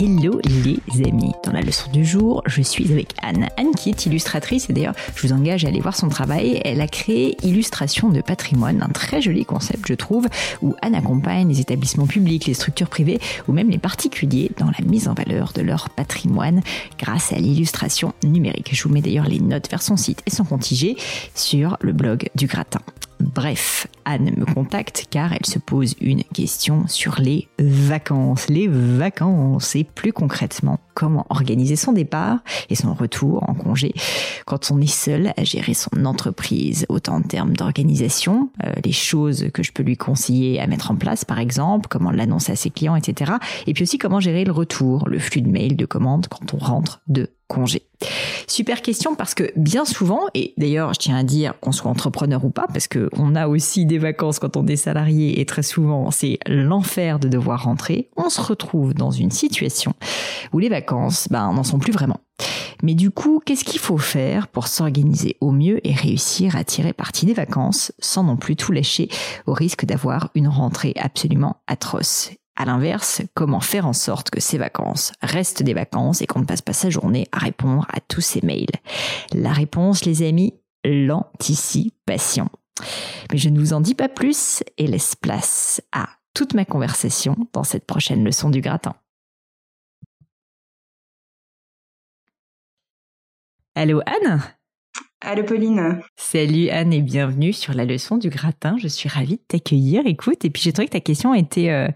Hello les amis, dans la leçon du jour, je suis avec Anne. Anne qui est illustratrice et d'ailleurs je vous engage à aller voir son travail. Elle a créé Illustration de patrimoine, un très joli concept je trouve, où Anne accompagne les établissements publics, les structures privées ou même les particuliers dans la mise en valeur de leur patrimoine grâce à l'illustration numérique. Je vous mets d'ailleurs les notes vers son site et son contigé sur le blog du gratin. Bref, Anne me contacte car elle se pose une question sur les vacances. Les vacances et plus concrètement, comment organiser son départ et son retour en congé quand on est seul à gérer son entreprise, autant en termes d'organisation, euh, les choses que je peux lui conseiller à mettre en place par exemple, comment l'annoncer à ses clients, etc. Et puis aussi comment gérer le retour, le flux de mails, de commandes quand on rentre de congé. Super question parce que bien souvent, et d'ailleurs je tiens à dire qu'on soit entrepreneur ou pas, parce que on a aussi des vacances quand on est salarié et très souvent c'est l'enfer de devoir rentrer, on se retrouve dans une situation où les vacances, ben, n'en sont plus vraiment. Mais du coup, qu'est-ce qu'il faut faire pour s'organiser au mieux et réussir à tirer parti des vacances sans non plus tout lâcher au risque d'avoir une rentrée absolument atroce? À l'inverse, comment faire en sorte que ces vacances restent des vacances et qu'on ne passe pas sa journée à répondre à tous ces mails? La réponse, les amis, l'anticipation. Mais je ne vous en dis pas plus et laisse place à toute ma conversation dans cette prochaine leçon du gratin. Allô Anne? Allô Pauline. Salut Anne et bienvenue sur la leçon du gratin. Je suis ravie de t'accueillir. Écoute, et puis j'ai trouvé que ta question était euh,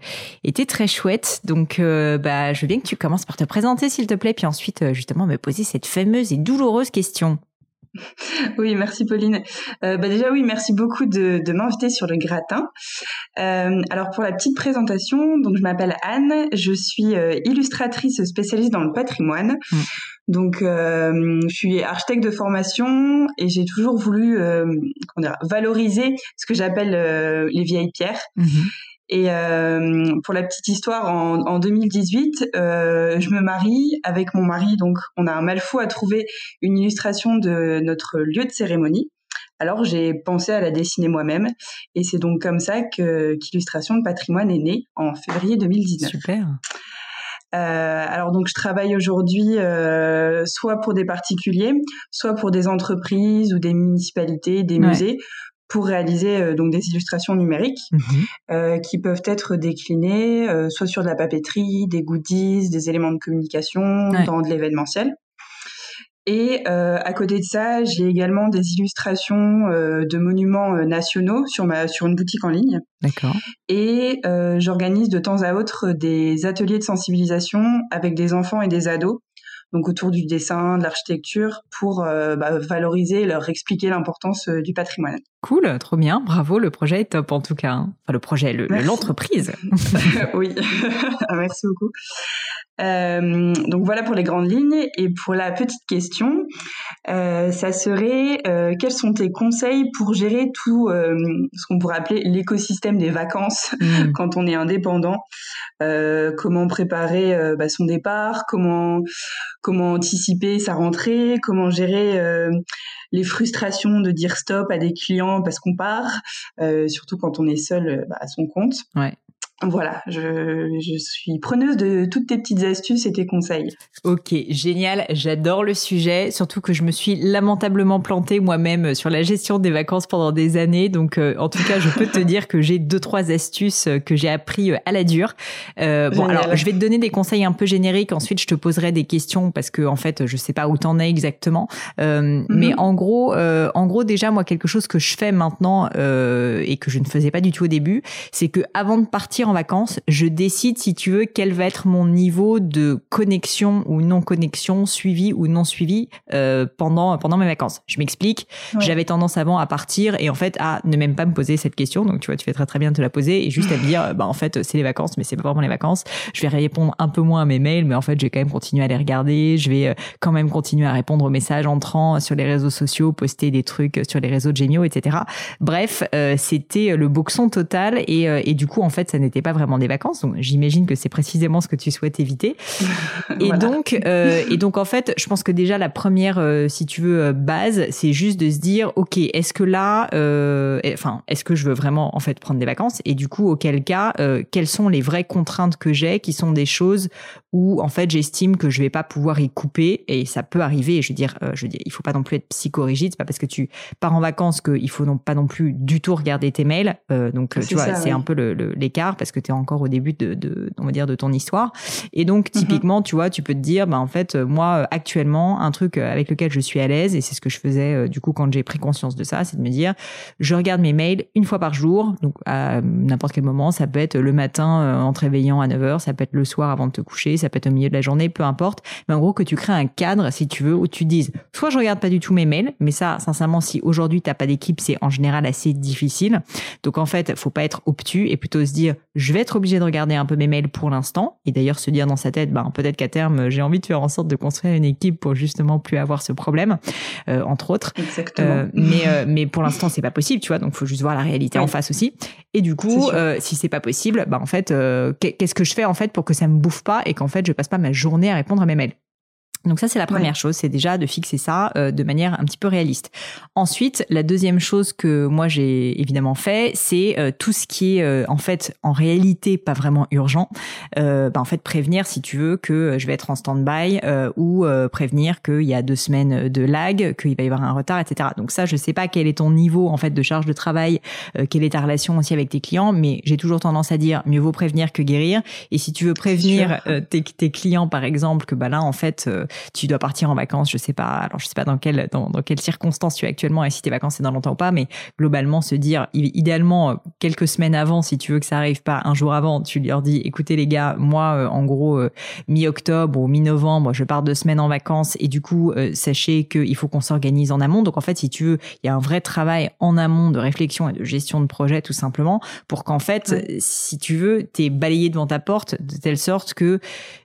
très chouette. Donc euh, bah je veux bien que tu commences par te présenter s'il te plaît, puis ensuite euh, justement me poser cette fameuse et douloureuse question. Oui, merci Pauline. bah déjà oui, merci beaucoup de, de m'inviter sur le gratin. alors pour la petite présentation, donc je m'appelle Anne, je suis illustratrice spécialiste dans le patrimoine. Mmh. Donc, euh, je suis architecte de formation et j'ai toujours voulu euh, dire, valoriser ce que j'appelle euh, les vieilles pierres. Mhm. Et pour la petite histoire, en, en 2018, je me marie avec mon mari. Donc, on a un mal fou à trouver une illustration de notre lieu de cérémonie. Alors, j'ai pensé à la dessiner moi-même. Et c'est donc comme ça qu'Illustration de patrimoine est née en février 2019. Super. Euh, alors donc je travaille aujourd'hui euh, soit pour des particuliers, soit pour des entreprises ou des municipalités, des musées pour réaliser euh, donc des illustrations numériques mhm. euh, qui peuvent être déclinées euh, soit sur de la papeterie, des goodies, des éléments de communication, dans de l'événementiel. Et à côté de ça, j'ai également des illustrations de monuments nationaux sur ma sur une boutique en ligne. D'accord. Et j'organise de temps à autre des ateliers de sensibilisation avec des enfants et des ados donc autour du dessin, de l'architecture, pour euh, bah, valoriser, leur expliquer l'importance euh, du patrimoine. Cool, trop bien, bravo, le projet est top en tout cas. Hein. Enfin le projet, l'entreprise. oui, merci beaucoup. Euh, donc voilà pour les grandes lignes. Et pour la petite question, euh, ça serait euh, quels sont tes conseils pour gérer tout ce qu'on pourrait appeler l'écosystème des vacances mmh. quand on est indépendant? Comment préparer bah, son départ? Comment comment anticiper sa rentrée, comment gérer euh, les frustrations de dire stop à des clients parce qu'on part, euh, surtout quand on est seul euh, bah, à son compte. Ouais. Voilà, je, je, suis preneuse de toutes tes petites astuces et tes conseils. Ok, génial, j'adore le sujet, surtout que je me suis lamentablement plantée moi-même sur la gestion des vacances pendant des années. Donc, euh, en tout cas, je peux te dire que j'ai deux trois astuces euh, que j'ai appris euh, à la dure. Euh, bon, alors, je vais te donner des conseils un peu génériques. Ensuite, je te poserai des questions parce que en fait, je sais pas où t'en es exactement. Euh, Mais mhm. en gros, en gros, déjà moi, quelque chose que je fais maintenant et que je ne faisais pas du tout au début, c'est que avant de partir en vacances, je décide, si tu veux, quel va être mon niveau de connexion ou non connexion, suivi ou non suivi euh, pendant pendant mes vacances. Je m'explique. J'avais tendance avant à partir et en fait à ne même pas me poser cette question. Donc tu vois, tu fais très très bien de te la poser et juste à me dire, bah en fait c'est les vacances, mais c'est pas vraiment les vacances. Je vais répondre un peu moins à mes mails, mais en fait je vais quand même continuer à les regarder. Je vais euh, quand même continuer à répondre aux messages entrants sur les réseaux sociaux, poster des trucs sur les réseaux de géniaux, etc. Bref, euh, c'était le boxon total et, et du coup en fait ça n'était c'était pas vraiment des vacances. Donc j'imagine que c'est précisément ce que tu souhaites éviter. Et donc, euh, et donc en fait, je pense que déjà la première, euh, si tu veux, euh, base, c'est juste de se dire, ok, est-ce que là, enfin, est-ce que je veux vraiment en fait prendre des vacances? Et du coup, auquel cas, quelles sont les vraies contraintes que j'ai, qui sont des choses où en fait j'estime que je vais pas pouvoir y couper? Et ça peut arriver. je veux dire, je veux dire, il faut pas non plus être psychorigide. C'est pas parce que tu pars en vacances qu'il faut non pas non plus du tout regarder tes mails. donc tu vois, c'est un peu l'écart parce que tu es encore au début de, de, on va dire, de ton histoire. Et donc mm-hmm. typiquement, tu vois, tu peux te dire, bah en fait, moi actuellement, un truc avec lequel je suis à l'aise et c'est ce que je faisais du coup quand j'ai pris conscience de ça, c'est de me dire, je regarde mes mails une fois par jour, donc à n'importe quel moment. Ça peut être le matin en te réveillant à 9h, ça peut être le soir avant de te coucher, ça peut être au milieu de la journée, peu importe. Mais en gros, que tu crées un cadre, si tu veux, où tu dises, soit je regarde pas du tout mes mails, mais ça, sincèrement, si aujourd'hui t'as pas d'équipe, c'est en général assez difficile. Donc en fait, faut pas être obtus et plutôt se dire, je vais être obligé de regarder un peu mes mails pour l'instant. Et d'ailleurs se dire dans sa tête, ben peut-être qu'à terme, j'ai envie de faire en sorte de construire une équipe pour justement plus avoir ce problème, euh, entre autres. Exactement. Euh, mais euh, mais pour l'instant, c'est pas possible, tu vois. Donc faut juste voir la réalité en face aussi. Et du coup, si c'est pas possible, ben en fait, qu'est-ce que je fais en fait pour que ça me bouffe pas et qu'en fait je passe pas ma journée à répondre à mes mails? Donc ça c'est la première chose, c'est déjà de fixer ça euh, de manière un petit peu réaliste. Ensuite, la deuxième chose que moi j'ai évidemment fait, c'est euh, tout ce qui est euh, en fait en réalité pas vraiment urgent. Bah, en fait prévenir si tu veux que je vais être en stand-by ou prévenir qu'il y a deux semaines de lag, qu'il va y avoir un retard, etc. Donc ça je sais pas quel est ton niveau en fait de charge de travail, quelle est ta relation aussi avec tes clients, mais j'ai toujours tendance à dire mieux vaut prévenir que guérir. Et si tu veux prévenir tes, tes, clients par exemple que bah là en fait tu dois partir en vacances, je sais pas, alors je sais pas dans quelle dans, dans quelles circonstances tu es actuellement et si tes vacances c'est dans longtemps ou pas, mais globalement se dire idéalement quelques semaines avant, si tu veux que ça arrive pas un jour avant, tu leur dis écoutez les gars, moi euh, en gros euh, mi-octobre ou mi-novembre, je pars deux semaines en vacances et du coup euh, sachez qu'il faut qu'on s'organise en amont. Donc en fait, si tu veux, il y a un vrai travail en amont de réflexion et de gestion de projet tout simplement pour qu'en fait, si tu veux, t'es balayé devant ta porte de telle sorte que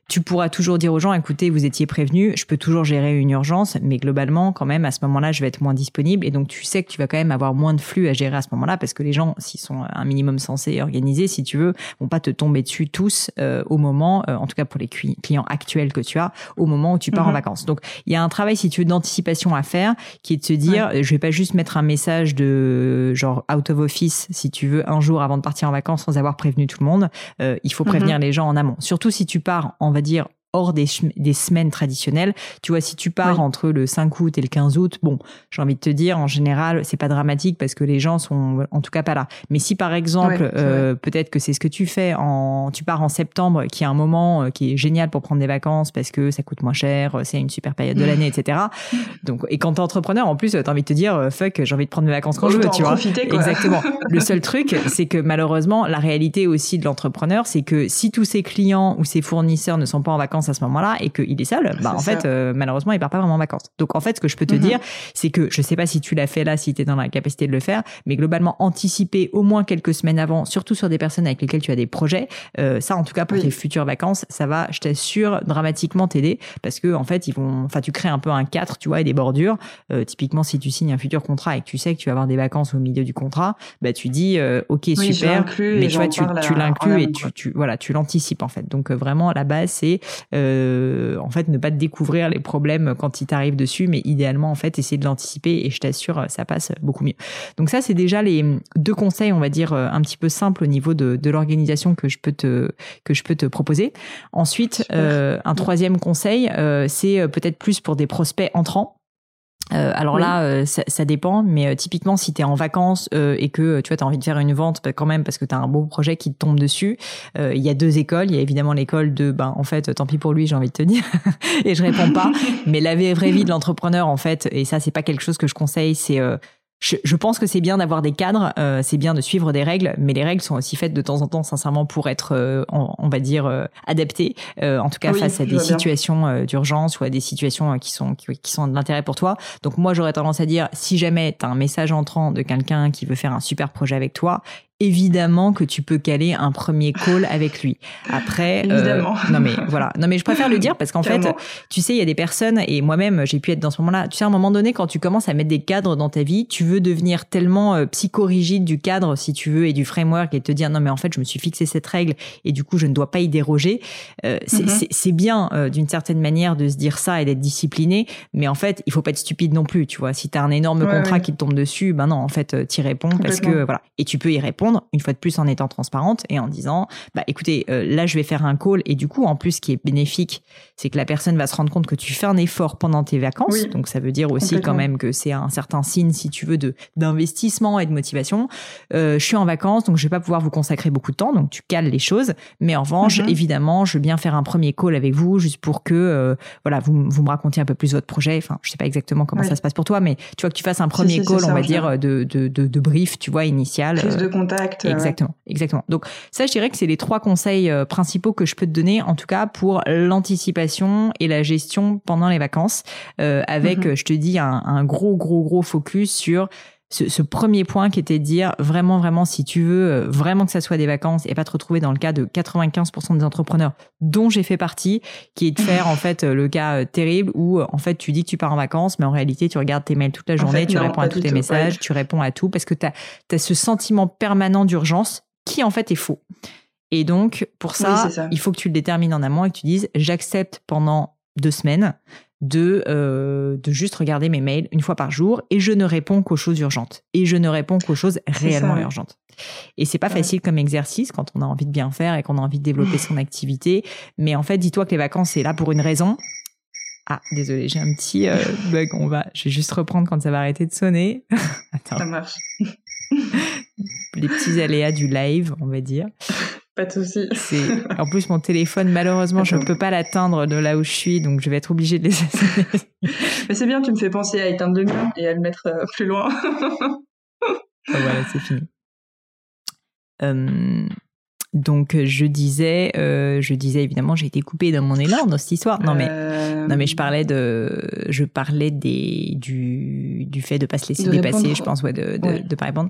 tu pourras toujours dire aux gens, écoutez, vous étiez prévenus, je peux toujours gérer une urgence, mais globalement, quand même, à ce moment-là, je vais être moins disponible. Et donc, tu sais que tu vas quand même avoir moins de flux à gérer à ce moment-là, parce que les gens, s'ils sont un minimum censés et organisés, si tu veux, vont pas te tomber dessus tous euh, au moment, euh, en tout cas pour les clients actuels que tu as, au moment où tu pars en mhm. vacances. Donc, il y a un travail, si tu veux, d'anticipation à faire, qui est de se dire, je vais pas juste mettre un message de genre out of office, si tu veux, un jour avant de partir en vacances sans avoir prévenu tout le monde. Euh, il faut prévenir mhm. les gens en amont. Surtout si tu pars en va dire hors des, des semaines traditionnelles. Tu vois, si tu pars entre le 5 août et le 15 août, bon, j'ai envie de te dire, en général, c'est pas dramatique parce que les gens sont en tout cas pas là. Mais si par exemple, euh, peut-être que c'est ce que tu fais, en, tu pars en septembre, qui est un moment euh, qui est génial pour prendre des vacances parce que ça coûte moins cher, c'est une super période de l'année, etc. Donc, et quand t'es entrepreneur, en plus, t'as envie de te dire, euh, fuck, j'ai envie de prendre mes vacances quand je veux, tu vois. Exactement. le seul truc, c'est que malheureusement, la réalité aussi de l'entrepreneur, c'est que si tous ses clients ou ses fournisseurs ne sont pas en vacances à ce moment-là et qu'il est seul, bah en fait euh, malheureusement il part pas vraiment en vacances. Donc en fait ce que je peux te mhm. dire, c'est que je sais pas si tu l'as fait là, si tu es dans la capacité de le faire, mais globalement anticiper au moins quelques semaines avant, surtout sur des personnes avec lesquelles tu as des projets, euh, ça en tout cas pour tes futures vacances, ça va, je t'assure, dramatiquement t'aider parce que en fait ils vont, enfin tu crées un peu un cadre, tu vois, et des bordures. Euh, typiquement si tu signes un futur contrat et que tu sais que tu vas avoir des vacances au milieu du contrat, bah tu dis ok super, mais tu vois tu, tu l'inclus et tu, tu, voilà tu l'anticipes en fait. Donc vraiment la base c'est euh, en fait ne pas découvrir les problèmes quand ils t'arrivent dessus, mais idéalement en fait essayer de l'anticiper et je t'assure ça passe beaucoup mieux. Donc ça c'est déjà les deux conseils on va dire un petit peu simples au niveau de, de l'organisation que je peux te que je peux te proposer. Ensuite euh, un troisième conseil euh, c'est peut-être plus pour des prospects entrants. Euh, alors là, euh, ça, ça, dépend, mais euh, typiquement, si tu es en vacances et que tu vois, as envie de faire une vente bah, quand même parce que tu as un beau projet qui te tombe dessus, il y a deux écoles. Il y a évidemment l'école de, ben, en fait, tant pis pour lui, j'ai envie de te dire, et je réponds pas. mais la vraie vie de l'entrepreneur, en fait, et ça, c'est pas quelque chose que je conseille, c'est je, pense que c'est bien d'avoir des cadres, euh, c'est bien de suivre des règles, mais les règles sont aussi faites de temps en temps, sincèrement, pour être, euh, on, va dire, euh, adaptées, en tout cas face à des situations d'urgence ou à des situations qui sont qui, qui sont de l'intérêt pour toi. Donc moi, j'aurais tendance à dire, si jamais tu as un message entrant de quelqu'un qui veut faire un super projet avec toi, évidemment que tu peux caler un premier call avec lui. Après, évidemment. non mais voilà, non mais je préfère le dire parce qu'en fait, tu sais, il y a des personnes et moi-même, j'ai pu être dans ce moment-là. Tu sais, à un moment donné, quand tu commences à mettre des cadres dans ta vie, tu veux devenir tellement psychorigide du cadre, si tu veux, et du framework, et te dire non mais en fait, je me suis fixé cette règle et du coup, je ne dois pas y déroger. Mm-hmm. C'est bien d'une certaine manière de se dire ça et d'être discipliné, mais en fait, il faut pas être stupide non plus, tu vois. Si tu as un énorme contrat qui te tombe dessus, ben non, en fait, euh, tu réponds parce que voilà. Et tu peux y répondre une fois de plus en étant transparente et en disant, bah écoutez, euh, là je vais faire un call et du coup, en plus, ce qui est bénéfique, c'est que la personne va se rendre compte que tu fais un effort pendant tes vacances. Donc ça veut dire aussi quand même que c'est un certain signe, si tu veux, de d'investissement et de motivation. Euh, je suis en vacances, donc je vais pas pouvoir vous consacrer beaucoup de temps, donc tu cales les choses. Mais en revanche, mm-hmm. évidemment, je veux bien faire un premier call avec vous, juste pour que voilà, vous, vous me racontiez un peu plus votre projet. Enfin, je sais pas exactement comment ça se passe pour toi, mais tu vois que tu fasses un premier call, on va dire, de, de, de, de, brief, tu vois, initial. Prise de contact. Exactement, exactement. Donc ça, je dirais que c'est les trois conseils euh, principaux que je peux te donner, en tout cas pour l'anticipation et la gestion pendant les vacances, euh, avec, mhm. je te dis, un, un gros, gros, gros focus sur ce, ce, premier point qui était de dire vraiment, vraiment, si tu veux euh, vraiment que ça soit des vacances et pas te retrouver dans le cas de 95% des entrepreneurs dont j'ai fait partie, qui est de faire en fait le cas euh, terrible où en fait tu dis que tu pars en vacances, mais en réalité tu regardes tes mails toute la journée, tu réponds à tous tes messages, tu réponds à tout parce que tu as, as, ce sentiment permanent d'urgence qui en fait est faux. Et donc pour ça, ça, il faut que tu le détermines en amont et que tu dises j'accepte pendant deux semaines de, euh, de juste regarder mes mails une fois par jour et je ne réponds qu'aux choses urgentes. Et je ne réponds qu'aux choses réellement urgentes. Et c'est pas facile comme exercice quand on a envie de bien faire et qu'on a envie de développer son activité. Mais en fait, dis-toi que les vacances, c'est là pour une raison. Ah, désolé, j'ai un petit euh, bug. On va, je vais juste reprendre quand ça va arrêter de sonner. Attends. Ça marche. les petits aléas du live, on va dire. Pas de souci. En plus, mon téléphone, malheureusement, je ne peux pas l'atteindre de là où je suis, donc je vais être obligée de les Mais c'est bien, tu me fais penser à éteindre le mien et à le mettre euh, plus loin. Ah, voilà, c'est fini. Euh, donc je disais, euh, je disais évidemment, j'ai été coupée dans mon élan dans cette histoire. Non mais, non mais je parlais de, je parlais des du du fait de pas se laisser dépasser, je pense, ouais, de de, de pas répondre.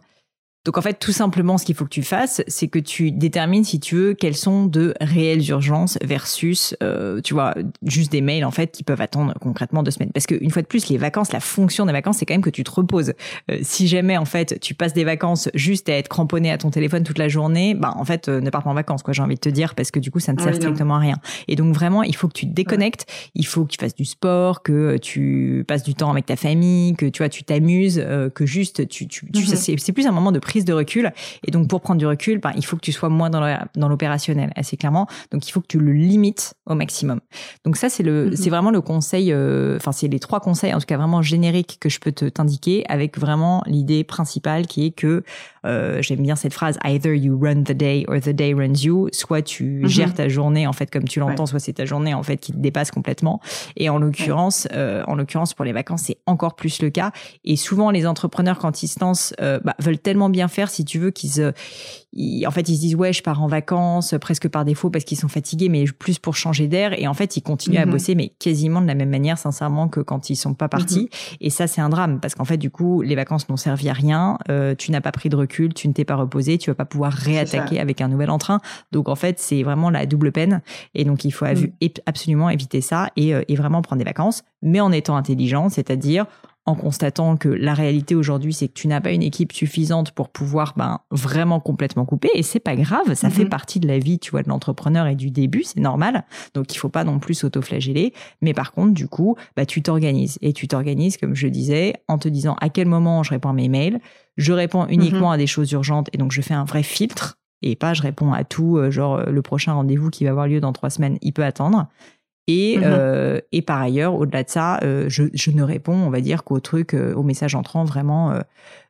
Donc en fait, tout simplement, ce qu'il faut que tu fasses, c'est que tu détermines, si tu veux, quelles sont de réelles urgences versus, euh, tu vois, juste des mails en fait qui peuvent attendre concrètement deux semaines. Parce qu'une fois de plus, les vacances, la fonction des vacances, c'est quand même que tu te reposes. Euh, si jamais en fait tu passes des vacances juste à être cramponné à ton téléphone toute la journée, bah en fait, euh, ne pars pas en vacances, quoi. J'ai envie de te dire, parce que du coup, ça ne sert strictement à rien. Et donc vraiment, il faut que tu te déconnectes. Il faut que tu fasses du sport, que tu passes du temps avec ta famille, que tu vois, tu t'amuses, que juste tu, tu, tu mm-hmm. c'est plus un moment de prise de recul. Et donc, pour prendre du recul, ben, il faut que tu sois moins dans l'opérationnel, assez clairement. Donc, il faut que tu le limites au maximum. Donc, ça, c'est le, mm-hmm. c'est vraiment le conseil, euh, enfin, c'est les trois conseils, en tout cas vraiment génériques que je peux te t'indiquer avec vraiment l'idée principale qui est que euh, j'aime bien cette phrase either you run the day or the day runs you soit tu mhm. gères ta journée en fait comme tu l'entends soit c'est ta journée en fait qui te dépasse complètement et en l'occurrence euh, en l'occurrence pour les vacances c'est encore plus le cas et souvent les entrepreneurs quand ils se lancent bah, veulent tellement bien faire si tu veux qu'ils en fait ils se disent ouais je pars en vacances presque par défaut parce qu'ils sont fatigués mais plus pour changer d'air et en fait ils continuent à mhm. bosser mais quasiment de la même manière sincèrement que quand ils sont pas partis mhm. et ça c'est un drame parce qu'en fait du coup les vacances n'ont servi à rien tu n'as pas pris de recul tu ne t'es pas reposé, tu vas pas pouvoir réattaquer avec un nouvel entrain. Donc en fait, c'est vraiment la double peine. Et donc il faut mm. absolument éviter ça et, euh, et vraiment prendre des vacances, mais en étant intelligent, c'est-à-dire en constatant que la réalité aujourd'hui, c'est que tu n'as pas une équipe suffisante pour pouvoir ben, vraiment complètement couper. Et c'est pas grave, ça fait mhm. partie de la vie, tu vois, de l'entrepreneur et du début, c'est normal. Donc il faut pas non plus s'auto-flageller. Mais par contre, du coup, bah, tu t'organises. Et tu t'organises, comme je disais, en te disant à quel moment je réponds à mes mails. Je réponds uniquement mhm. à des choses urgentes et donc je fais un vrai filtre et pas je réponds à tout, euh, genre le prochain rendez-vous qui va avoir lieu dans trois semaines, il peut attendre. Et, mmh euh, et par ailleurs, au-delà de ça, euh, je, je, ne réponds, on va dire, qu'aux trucs, euh, aux messages entrants vraiment, euh,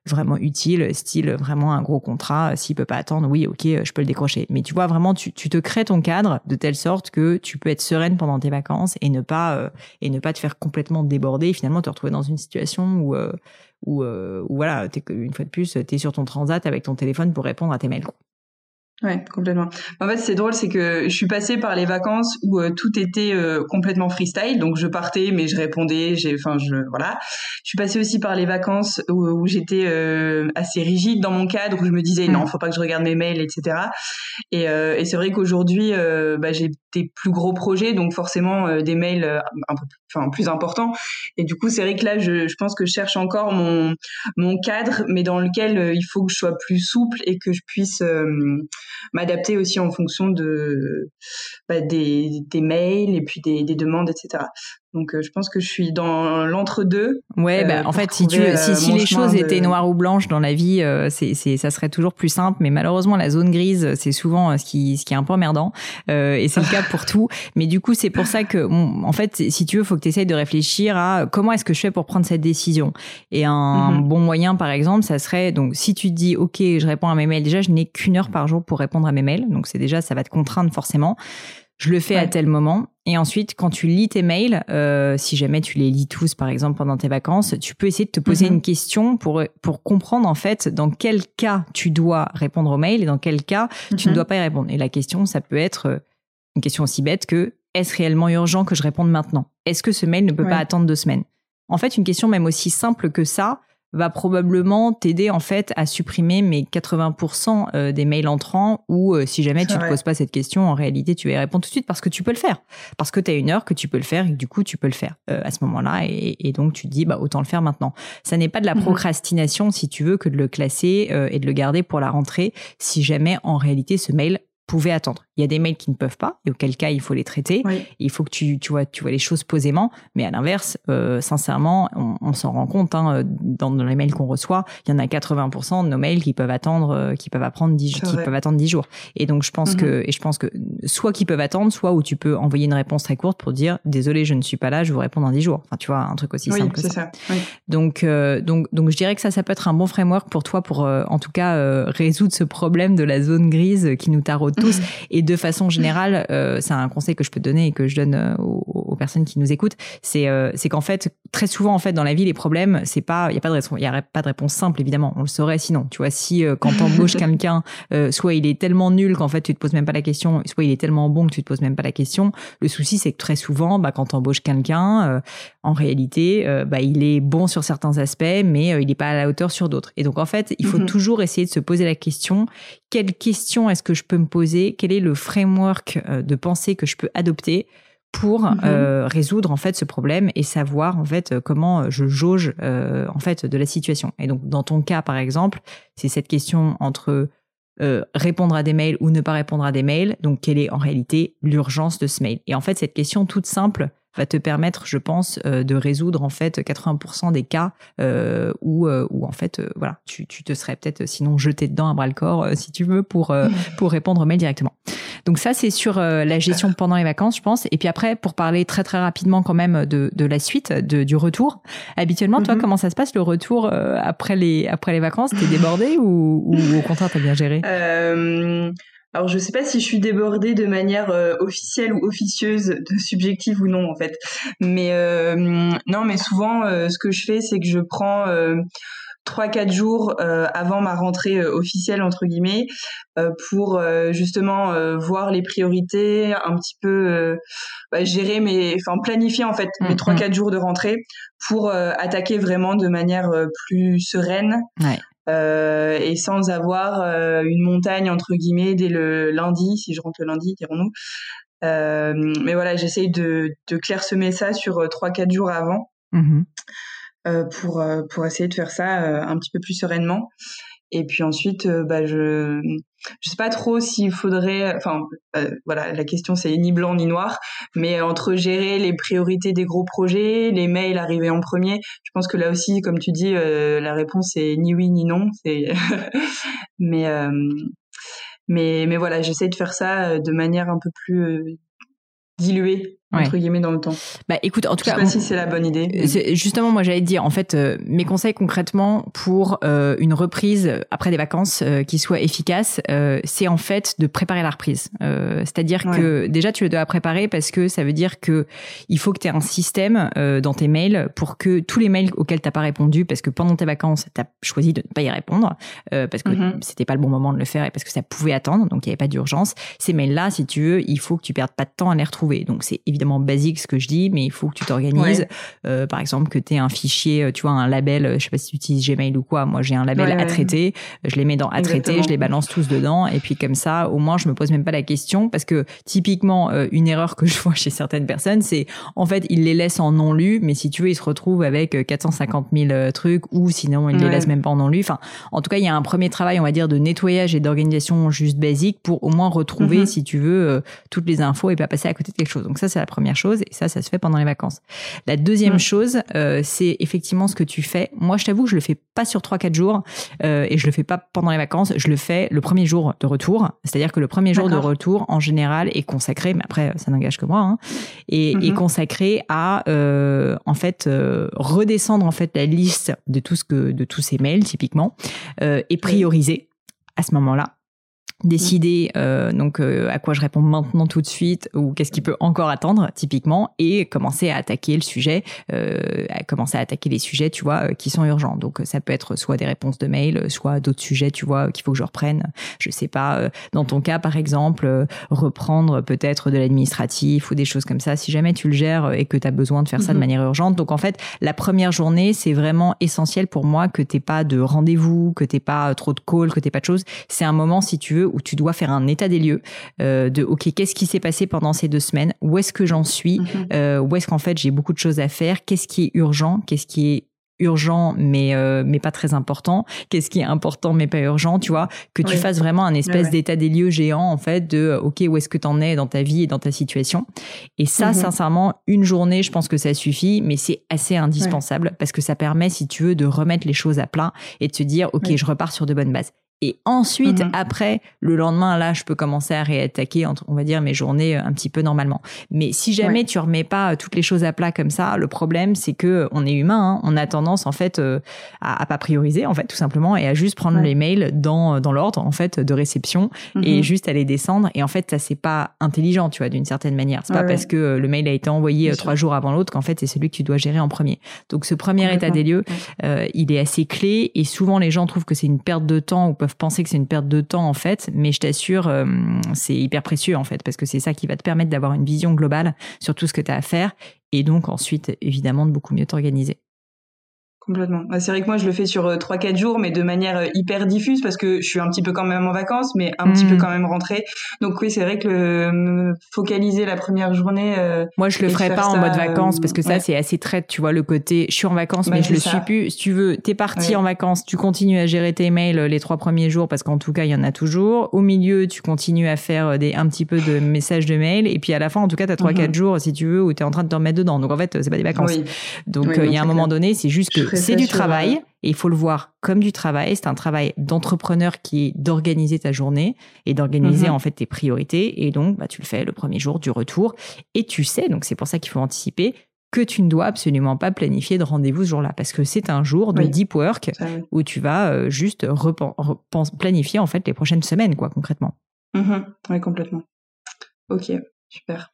vraiment utiles, style vraiment un gros contrat. S'il peut pas attendre, oui, ok, je peux le décrocher. Mais tu vois, vraiment, tu, tu te crées ton cadre de telle sorte que tu peux être sereine pendant tes vacances et ne pas et ne pas te faire complètement déborder. Et finalement, te retrouver dans une situation où où, où voilà, es, une fois de plus, tu es sur ton transat avec ton téléphone pour répondre à tes mails. Ouais, complètement. En fait, c'est drôle, c'est que je suis passée par les vacances où euh, tout était euh, complètement freestyle, donc je partais, mais je répondais, j'ai, enfin, je, voilà. Je suis passée aussi par les vacances où, j'étais euh, assez rigide dans mon cadre, où je me disais non, mm. faut pas que je regarde mes mails, etc. Et, et c'est vrai qu'aujourd'hui, bah, j'ai des plus gros projets, donc forcément des mails un peu, enfin, plus importants. Et du coup, c'est vrai que là, je, je pense que je cherche encore mon mon cadre, mais dans lequel il faut que je sois plus souple et que je puisse m'adapter aussi en fonction de bah, des, mails et puis des demandes, etc. Donc euh, je pense que je suis dans l'entre-deux. Ouais, bah, euh, en fait, si tu si, si les choses étaient noires ou blanches dans la vie, euh, c'est c'est ça serait toujours plus simple. Mais malheureusement, la zone grise, c'est souvent ce qui ce qui est un peu emmerdant. et c'est le cas pour tout. Mais du coup, c'est pour ça que en fait, si tu veux, faut que tu essayes de réfléchir à comment est-ce que je fais pour prendre cette décision. Et un mhm. bon moyen, par exemple, ça serait donc si tu te dis ok, je réponds à mes mails. Déjà, je n'ai qu'une heure par jour pour répondre à mes mails. Donc c'est déjà ça va te contraindre forcément je le fais à tel moment. Et ensuite, quand tu lis tes mails, euh, si jamais tu les lis tous, par exemple, pendant tes vacances, tu peux essayer de te poser mhm. une question pour, pour comprendre, en fait, dans quel cas tu dois répondre aux mails et dans quel cas tu ne mhm. dois pas y répondre. Et la question, ça peut être euh, une question aussi bête que est-ce réellement urgent que je réponde maintenant? Est-ce que ce mail ne peut pas attendre deux semaines? En fait, une question même aussi simple que ça, va probablement t'aider en fait à supprimer mes 80% euh, des mails entrants ou euh, si jamais tu ne te poses pas cette question, en réalité tu vas y répondre tout de suite parce que tu peux le faire. Parce que tu as une heure que tu peux le faire et du coup tu peux le faire euh, à ce moment-là et, donc tu te dis bah autant le faire maintenant. Ça n'est pas de la mhm. procrastination si tu veux que de le classer et de le garder pour la rentrée si jamais en réalité ce mail pouvait attendre. Il y a des mails qui ne peuvent pas, et auquel cas il faut les traiter. Il faut que tu, tu, vois, tu vois les choses posément. Mais à l'inverse, euh, sincèrement, on, on s'en rend compte hein, dans, dans, les mails qu'on reçoit, il y en a 80% de nos mails qui peuvent attendre, euh, qui peuvent apprendre 10, qui peuvent attendre 10 jours. Et donc je pense que, mhm. et je pense que soit qui peuvent attendre, soit où tu peux envoyer une réponse très courte pour dire désolé, je ne suis pas là, je vous réponds dans 10 jours. Enfin, tu vois, un truc aussi simple que ça. Donc, euh, donc, donc je dirais que ça, ça peut être un bon framework pour toi pour, euh, en tout cas, résoudre ce problème de la zone grise qui nous taraude tous. et de façon générale, euh, c'est un conseil que je peux donner et que je donne euh, aux, personnes qui nous écoutent, c'est euh, c'est qu'en fait très souvent en fait dans la vie les problèmes c'est pas il y a pas de réponse il y a pas de réponse simple évidemment on le saurait sinon tu vois si quand t'embauches quelqu'un soit il est tellement nul qu'en fait tu te poses même pas la question soit il est tellement bon que tu te poses même pas la question le souci c'est que très souvent bah quand t'embauches quelqu'un en réalité bah il est bon sur certains aspects mais il n'est pas à la hauteur sur d'autres et donc en fait il faut mm-hmm. toujours essayer de se poser la question quelle question est-ce que je peux me poser quel est le framework euh, de pensée que je peux adopter pour mhm. euh, résoudre en fait ce problème et savoir en fait comment je jauge euh, en fait de la situation. Et donc dans ton cas par exemple, c'est cette question entre répondre à des mails ou ne pas répondre à des mails. Donc quelle est en réalité l'urgence de ce mail? Et en fait cette question toute simple va te permettre, je pense, de résoudre en fait 80% des cas où, où en fait voilà tu, tu te serais peut-être sinon jeté dedans à bras le corps si tu veux pour pour répondre aux mails directement. Donc ça, c'est sur euh, la gestion pendant les vacances, je pense. Et puis après, pour parler très très rapidement quand même de, de la suite, de, du retour. Habituellement, toi, mhm. comment ça se passe le retour euh, après les après les vacances? T'es débordé ou, ou, au contraire t'as bien géré? Euh... Alors je sais pas si je suis débordée de manière euh, officielle ou officieuse, de subjective ou non en fait. Mais non, mais souvent ce que je fais, c'est que je prends trois quatre jours euh, avant ma rentrée euh, officielle entre guillemets euh, pour justement voir les priorités un petit peu bah, gérer mes enfin planifier en fait mes mm, trois mm. quatre jours de rentrée pour attaquer vraiment de manière plus sereine et sans avoir une montagne entre guillemets dès le lundi si je rentre le lundi dirons-nous mais voilà j'essaye de, de clairsemer ça sur trois quatre jours avant mm-hmm. Euh, pour euh, pour essayer de faire ça euh, un petit peu plus sereinement. Et puis ensuite, bah, je je sais pas trop s'il faudrait, enfin voilà, la question c'est ni blanc ni noir, mais entre gérer les priorités des gros projets, les mails arrivés en premier, je pense que là aussi, comme tu dis, la réponse est ni oui ni non. Mais mais mais voilà, j'essaie de faire ça de manière un peu plus diluée entre guillemets dans le temps. Bah écoute, en tout je cas, sais pas si c'est la bonne idée. Justement, moi j'allais te dire, en fait, euh, mes conseils concrètement pour euh, une reprise après des vacances euh, qui soit efficace, c'est en fait de préparer la reprise. C'est-à-dire que déjà tu le dois préparer parce que ça veut dire que il faut que tu aies un système dans tes mails pour que tous les mails auxquels t'as pas répondu, parce que pendant tes vacances tu as choisi de ne pas y répondre parce que mm-hmm. c'était pas le bon moment de le faire et parce que ça pouvait attendre, donc il y avait pas d'urgence. Ces mails-là, si tu veux, il faut que tu perdes pas de temps à les retrouver. Donc c'est évidemment basique ce que je dis, mais il faut que tu t'organises. Euh, par exemple, que tu aies un fichier, euh, tu vois, un label, euh, je sais pas si tu utilises Gmail ou quoi. Moi, j'ai un label à traiter. Je les mets dans à traiter, je les balance tous dedans. Et puis comme ça, au moins, je me pose même pas la question parce que typiquement, une erreur que je vois chez certaines personnes, c'est en fait, ils les laissent en non lu, mais si tu veux, ils se retrouvent avec 450 000 trucs ou sinon, ils les laissent même pas en non lu. Enfin, en tout cas, il y a un premier travail, on va dire, de nettoyage et d'organisation juste basique pour au moins retrouver, mhm. si tu veux, toutes les infos et pas passer à côté de quelque chose. Donc ça, c'est la première chose, et ça, ça se fait pendant les vacances. La deuxième chose, euh, c'est effectivement ce que tu fais. Moi, je t'avoue que je le fais pas sur 3-4 jours, euh, et je le fais pas pendant les vacances, je le fais le premier jour de retour. C'est-à-dire que le premier jour de retour, en général, est consacré, mais après, ça n'engage que moi, hein, et est mhm. consacré à, euh, en fait, redescendre en fait la liste de tout ce que, de tous ces mails, typiquement, et prioriser à ce moment-là décider euh, donc euh, à quoi je réponds maintenant tout de suite ou qu'est-ce qui peut encore attendre typiquement et commencer à attaquer le sujet euh, à commencer à attaquer les sujets tu vois euh, qui sont urgents. Donc ça peut être soit des réponses de mail soit d'autres sujets tu vois qu'il faut que je reprenne. Je sais pas dans ton cas par exemple reprendre peut-être de l'administratif ou des choses comme ça si jamais tu le gères et que tu as besoin de faire ça de mhm. manière urgente. Donc en fait la première journée c'est vraiment essentiel pour moi que t'aies pas de rendez-vous que t'aies pas trop de calls que t'aies pas de choses. C'est un moment si tu veux où tu dois faire un état des lieux euh, de ok qu'est-ce qui s'est passé pendant ces deux semaines, où est-ce que j'en suis, mhm. euh, où est-ce qu'en fait j'ai beaucoup de choses à faire, qu'est-ce qui est urgent, qu'est-ce qui est urgent mais euh, mais pas très important? Qu'est-ce qui est important mais pas urgent? Tu vois? Que tu fasses vraiment un espèce d'état des lieux géant en fait de ok où est-ce que tu en es dans ta vie et dans ta situation? Et ça mhm. sincèrement une journée je pense que ça suffit mais c'est assez indispensable parce que ça permet si tu veux de remettre les choses à plat et de se dire ok je repars sur de bonnes bases et ensuite, mhm. après, le lendemain, là, je peux commencer à réattaquer, on va dire, mes journées euh, un petit peu normalement. Mais si jamais tu remets pas euh, toutes les choses à plat comme ça, le problème, c'est que euh, on est humain, hein, on a tendance, en fait, à, à, pas prioriser, en fait, tout simplement, et à juste prendre les mails dans, dans l'ordre, en fait, de réception, et mhm. juste à les descendre. Et en fait, ça, c'est pas intelligent, tu vois, d'une certaine manière. C'est pas parce que le mail a été envoyé trois jours avant l'autre qu'en fait, c'est celui que tu dois gérer en premier. Donc, ce premier état des lieux, il est assez clé, et souvent, les gens trouvent que c'est une perte de temps ou peuvent penser que c'est une perte de temps en fait, mais je t'assure, euh, c'est hyper précieux en fait, parce que c'est ça qui va te permettre d'avoir une vision globale sur tout ce que tu as à faire, et donc ensuite, évidemment, de beaucoup mieux t'organiser. Complètement. C'est vrai que moi, je le fais sur 3-4 euh, jours, mais de manière euh, hyper diffuse parce que je suis un petit peu quand même en vacances, mais un petit peu mm. quand même rentrée. Donc oui, c'est vrai que le, focaliser la première journée. Euh, moi, je le ferai pas en mode vacances parce que ça, c'est assez traite, tu vois, le côté je suis en vacances, mais je le suis plus. Si tu veux, t'es parti en vacances, tu continues à gérer tes mails les trois premiers jours parce qu'en tout cas, il y en a toujours. Au milieu, tu continues à faire des, un petit peu de messages de mails. Et puis à la fin, en tout cas, t'as 3-4 mm-hmm. jours, si tu veux, où t'es en train de te remettre dedans. Donc en fait, c'est pas des vacances. Donc il y a un moment donné, c'est juste que c'est du travail et il faut le voir comme du travail. C'est un travail d'entrepreneur qui est d'organiser ta journée et d'organiser mhm. en fait tes priorités. Et donc, bah, tu le fais le premier jour du retour et tu sais, donc c'est pour ça qu'il faut anticiper que tu ne dois absolument pas planifier de rendez-vous ce jour-là parce que c'est un jour de deep work où tu vas euh, juste planifier en fait les prochaines semaines quoi concrètement. Mhm. Oui, complètement. Ok, super.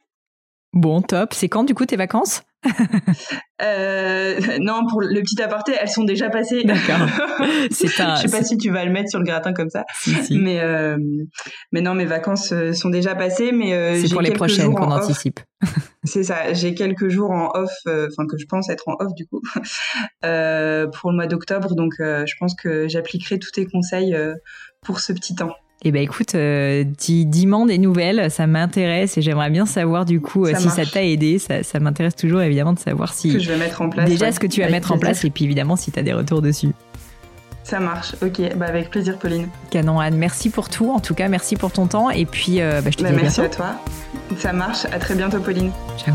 Bon, top. C'est quand du coup tes vacances? Euh, non, pour le petit aparté, elles sont déjà passées. D'accord. C'est un. Je sais pas si tu vas le mettre sur le gratin comme ça. Mais euh, mais non, mes vacances euh, sont déjà passées. Mais euh, c'est pour les prochaines qu'on anticipe. C'est ça. J'ai quelques jours en off, enfin que je pense être en off du coup pour le mois d'octobre. Donc je pense que j'appliquerai tous tes conseils pour ce petit temps. Eh ben écoute, euh, dis-moi des nouvelles, ça m'intéresse et j'aimerais bien savoir du coup euh, si ça t'a aidé. Ça, ça m'intéresse toujours évidemment de savoir si. Que je vais mettre en place. Déjà ce que tu vas mettre en place et puis évidemment si tu as des retours dessus. Ça marche, ok, bah avec plaisir Pauline. Canon Anne, merci pour tout, en tout cas merci pour ton temps et puis euh, bah, je te bah, dis à Merci à toi, ça marche, à très bientôt Pauline. Ciao.